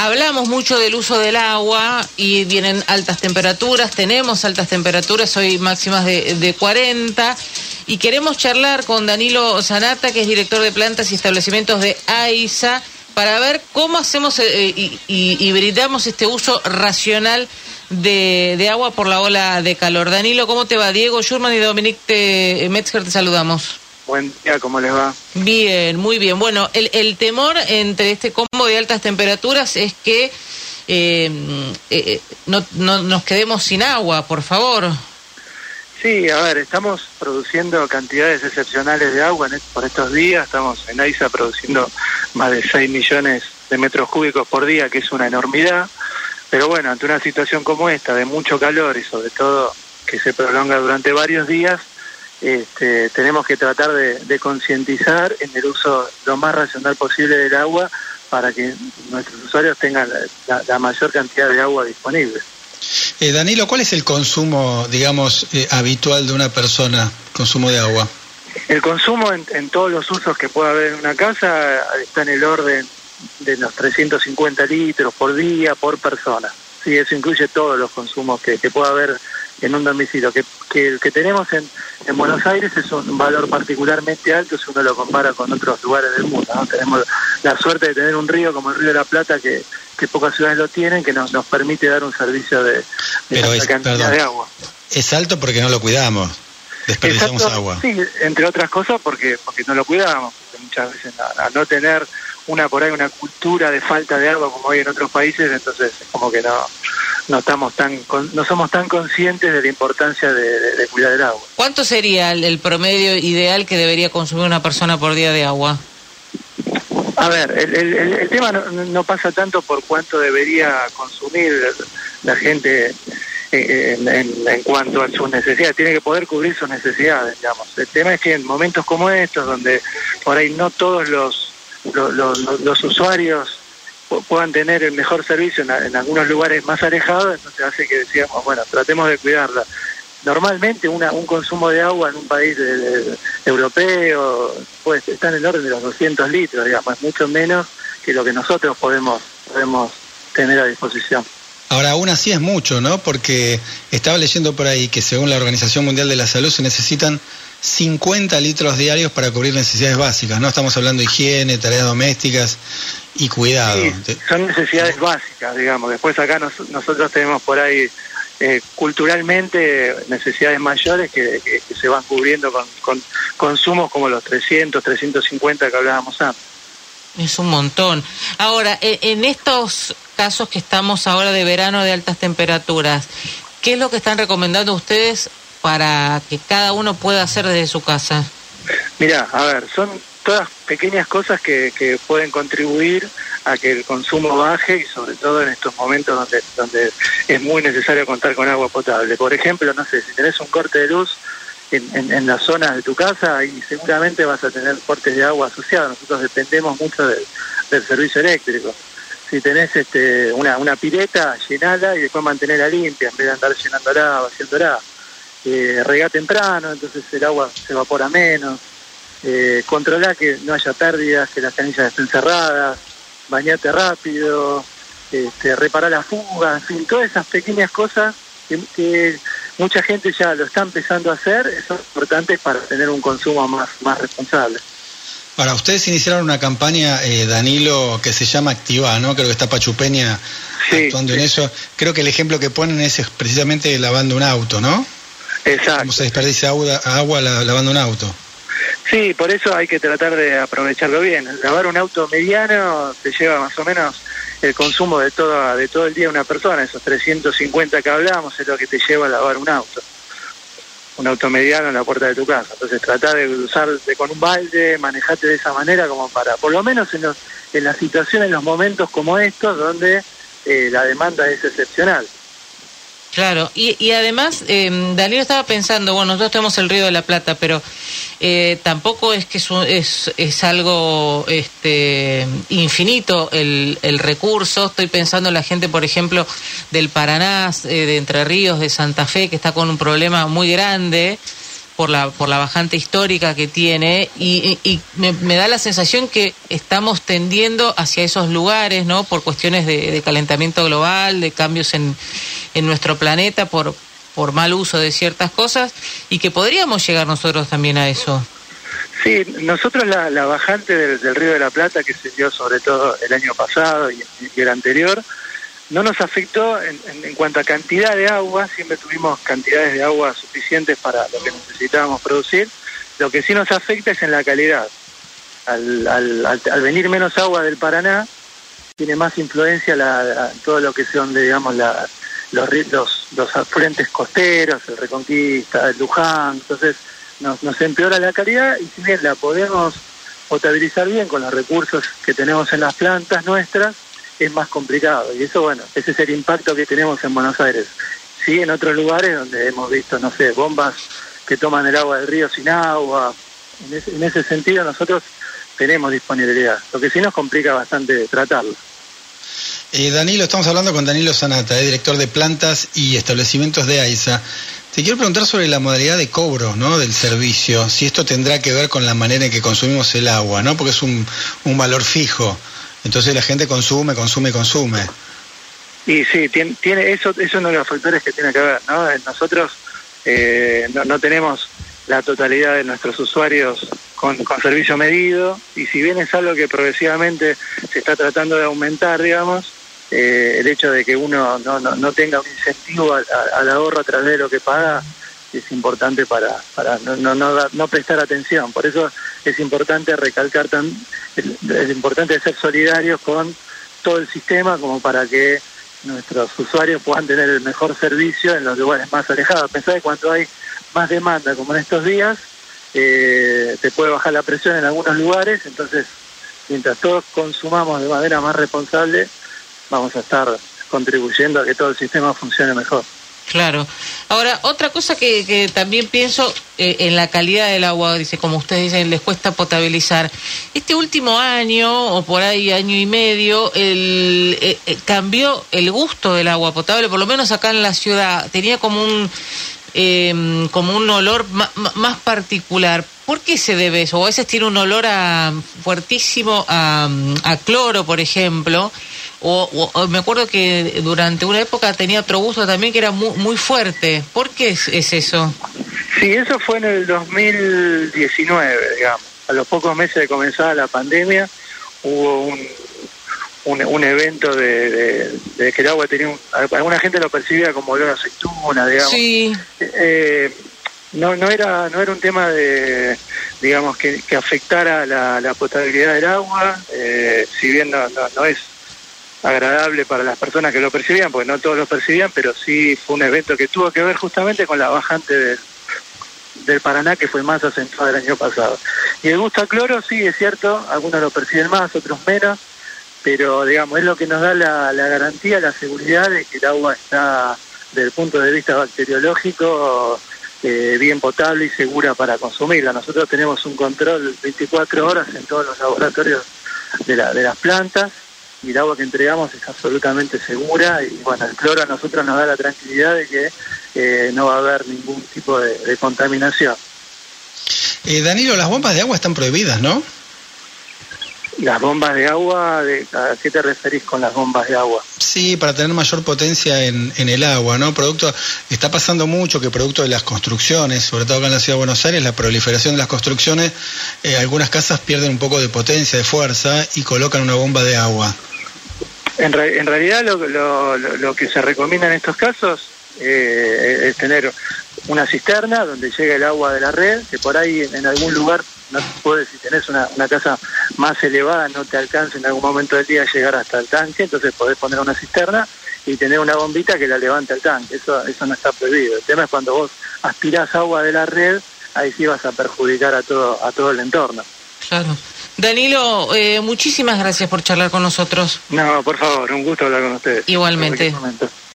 hablamos mucho del uso del agua y vienen altas temperaturas, tenemos altas temperaturas, hoy máximas de, de 40, y queremos charlar con Danilo Zanata, que es director de plantas y establecimientos de AISA, para ver cómo hacemos eh, y, y, brindamos este uso racional de, de, agua por la ola de calor. Danilo, ¿cómo te va? Diego Schurman y Dominique Metzger, te saludamos. Buen día, ¿cómo les va? Bien, muy bien. Bueno, el, el temor entre este combo de altas temperaturas es que eh, eh, no, no, nos quedemos sin agua, por favor. Sí, a ver, estamos produciendo cantidades excepcionales de agua en, por estos días. Estamos en AISA produciendo más de 6 millones de metros cúbicos por día, que es una enormidad. Pero bueno, ante una situación como esta, de mucho calor y sobre todo que se prolonga durante varios días, este, tenemos que tratar de, de concientizar en el uso lo más racional posible del agua para que nuestros usuarios tengan la, la, la mayor cantidad de agua disponible. Eh, Danilo, ¿cuál es el consumo, digamos, eh, habitual de una persona, consumo de agua? El consumo en, en, todos los usos que pueda haber en una casa está en el orden de los 350 litros por día, por persona. Sí, eso incluye todos los consumos que, que pueda haber en un domicilio. Que, que que tenemos en, en, Buenos Aires es un valor particularmente alto si uno lo compara con otros lugares del mundo. ¿no? Tenemos la suerte de tener un río como el Río de la Plata que, que pocas ciudades lo tienen, que nos, nos permite dar un servicio de, de Pero es, cantidad perdón, de agua. Es alto porque no lo cuidamos, desperdiciamos Exacto, agua. Sí, entre otras cosas porque, porque no lo cuidamos, porque muchas veces al no tener una por ahí una cultura de falta de agua como hay en otros países, entonces es como que no no estamos tan no somos tan conscientes de la importancia de, de, de cuidar el agua. ¿Cuánto sería el, el, promedio ideal que debería consumir una persona por día de agua? A ver, el, el, el tema no, no, pasa tanto por cuánto debería consumir la gente en, en, en, cuanto a sus necesidades, tiene que poder cubrir sus necesidades, digamos. El tema es que en momentos como estos, donde por ahí no todos los, los, los, los usuarios puedan tener el mejor servicio en, algunos lugares más alejados, entonces hace que decíamos, bueno, tratemos de cuidarla. Normalmente una, un consumo de agua en un país europeo pues está en el orden de los 200 litros, digamos, es mucho menos que lo que nosotros podemos, podemos tener a disposición. Ahora, aún así es mucho, ¿no? Porque estaba leyendo por ahí que según la Organización Mundial de la Salud se necesitan 50 litros diarios para cubrir necesidades básicas, ¿no? Estamos hablando de higiene, tareas domésticas y cuidado. Sí, son necesidades básicas, digamos. Después acá nos, nosotros tenemos por ahí eh, culturalmente necesidades mayores que, que, que, se van cubriendo con, con consumos como los 300, 350 que hablábamos antes. Es un montón. Ahora, en estos casos que estamos ahora de verano de altas temperaturas, ¿qué es lo que están recomendando ustedes para que cada uno pueda hacer desde su casa? Mira, a ver, son todas pequeñas cosas que, que pueden contribuir a que el consumo baje y sobre todo en estos momentos donde, donde es muy necesario contar con agua potable. Por ejemplo, no sé, si tenés un corte de luz en, en, las zonas de tu casa y seguramente vas a tener cortes de agua asociados. Nosotros dependemos mucho del, del servicio eléctrico. Si tenés este, una, una pileta, llenala y después mantenerla limpia en vez de andar llenándola, vaciándola. Eh, regá temprano, entonces el agua se evapora menos. Eh, controlar que no haya pérdidas, que las canillas estén cerradas, bañate rápido, este, reparar las fugas, en fin, todas esas pequeñas cosas que, que, mucha gente ya lo está empezando a hacer, son importantes para tener un consumo más, más responsable. Ahora, ustedes iniciaron una campaña, eh, Danilo, que se llama Activa, ¿no? Creo que está Pachupeña sí, actuando sí. en eso. Creo que el ejemplo que ponen es precisamente lavando un auto, ¿no? Exacto. Cómo se desperdicia agua, agua lavando un auto. Sí, por eso hay que tratar de aprovecharlo bien. Lavar un auto mediano te lleva más o menos el consumo de toda de todo el día de una persona, esos 350 que hablábamos es lo que te lleva a lavar un auto. Un auto mediano en la puerta de tu casa. Entonces tratar de usar de, con un balde, manejarte de esa manera como para, por lo menos en, los, en las situaciones, en los momentos como estos, donde eh, la demanda es excepcional. Claro, y, y además, eh, Daniel estaba pensando, bueno, nosotros tenemos el Río de la Plata, pero eh, tampoco es que es, es, es, algo este, infinito el, el, recurso. Estoy pensando en la gente, por ejemplo, del Paraná, eh, de Entre Ríos, de Santa Fe, que está con un problema muy grande por la, por la bajante histórica que tiene y, me, da la sensación que estamos tendiendo hacia esos lugares, ¿no? Por cuestiones de, calentamiento global, de cambios en, en nuestro planeta, por, por mal uso de ciertas cosas y que podríamos llegar nosotros también a eso. Sí, nosotros la, la bajante del, Río de la Plata, que se dio sobre todo el año pasado y, el anterior, no nos afectó en, en, cuanto a cantidad de agua, siempre tuvimos cantidades de agua suficientes para lo que necesitábamos producir, lo que sí nos afecta es en la calidad. Al, al, al, venir menos agua del Paraná, tiene más influencia la, todo lo que son, digamos, la, los, los, los afluentes costeros, el Reconquista, el Luján, entonces nos, nos empeora la calidad y si bien la podemos potabilizar bien con los recursos que tenemos en las plantas nuestras, es más complicado. Y eso, bueno, ese es el impacto que tenemos en Buenos Aires. Sí, en otros lugares donde hemos visto, no sé, bombas que toman el agua del río sin agua. En ese, en ese sentido nosotros tenemos disponibilidad. Lo que sí nos complica bastante tratarlo. Eh, Danilo, estamos hablando con Danilo Sanata, eh, director de plantas y establecimientos de AISA. Te quiero preguntar sobre la modalidad de cobro ¿no? del servicio, si esto tendrá que ver con la manera en que consumimos el agua, ¿no? porque es un, un valor fijo, entonces la gente consume, consume, consume. Y sí, tiene, tiene eso, eso es uno de los factores que tiene que ver. ¿no? Nosotros eh, no, no tenemos la totalidad de nuestros usuarios con, con, servicio medido y si bien es algo que progresivamente se está tratando de aumentar, digamos, eh, el hecho de que uno no, no, no tenga un incentivo al, ahorro a través de lo que paga es importante para, para no, no, no, no prestar atención. Por eso es importante recalcar, tan, es, importante ser solidarios con todo el sistema como para que nuestros usuarios puedan tener el mejor servicio en los lugares más alejados. Pensá que cuando hay más demanda, como en estos días, eh, te puede bajar la presión en algunos lugares, entonces mientras todos consumamos de manera más responsable, vamos a estar contribuyendo a que todo el sistema funcione mejor. Claro. Ahora, otra cosa que, también pienso eh, en la calidad del agua, dice, como ustedes dicen, les cuesta potabilizar. Este último año, o por ahí año y medio, el, eh, eh, cambió el gusto del agua potable, por lo menos acá en la ciudad. Tenía como un, em, como un olor más particular. ¿Por qué se debe eso? O a veces tiene un olor a, fuertísimo a, a cloro, por ejemplo o, me acuerdo que durante una época tenía otro gusto también que era muy, muy fuerte. ¿Por qué es, eso? Sí, eso fue en el 2019, digamos. A los pocos meses de comenzar la pandemia hubo un, un, evento de, que el agua tenía... Un, alguna gente lo percibía como olor a aceituna, digamos. Sí. Eh, no, no, era, no era un tema de, digamos, que, que afectara la, la potabilidad del agua, eh, si bien no, no es agradable para las personas que lo percibían, porque no todos lo percibían, pero sí fue un evento que tuvo que ver justamente con la bajante del, Paraná, que fue más acentuada el año pasado. Y el gusto a cloro, sí, es cierto, algunos lo perciben más, otros menos, pero digamos, es lo que nos da la, la garantía, la seguridad de que el agua está, desde el punto de vista bacteriológico, eh, bien potable y segura para consumirla. Nosotros tenemos un control 24 horas en todos los laboratorios de, la, de las plantas y el agua que entregamos es absolutamente segura y bueno, el cloro a nosotros nos da la tranquilidad de que eh, no va a haber ningún tipo de, contaminación. Eh, Danilo, las bombas de agua están prohibidas, ¿no? Las bombas de agua, de, ¿a qué te referís con las bombas de agua? Sí, para tener mayor potencia en, en, el agua, ¿no? Producto, está pasando mucho que producto de las construcciones, sobre todo acá en la ciudad de Buenos Aires, la proliferación de las construcciones, eh, algunas casas pierden un poco de potencia, de fuerza y colocan una bomba de agua. En, en realidad lo, que se recomienda en estos casos eh, es tener una cisterna donde llega el agua de la red, que por ahí en, algún lugar, no puedes, si tenés una, casa más elevada, no te alcance en algún momento del día llegar hasta el tanque, entonces podés poner una cisterna y tener una bombita que la levante al tanque, eso, eso no está prohibido. El tema es cuando vos aspirás agua de la red, ahí sí vas a perjudicar a todo, a todo el entorno. Claro. Danilo, eh, muchísimas gracias por charlar con nosotros. No, por favor, un gusto hablar con ustedes. Igualmente.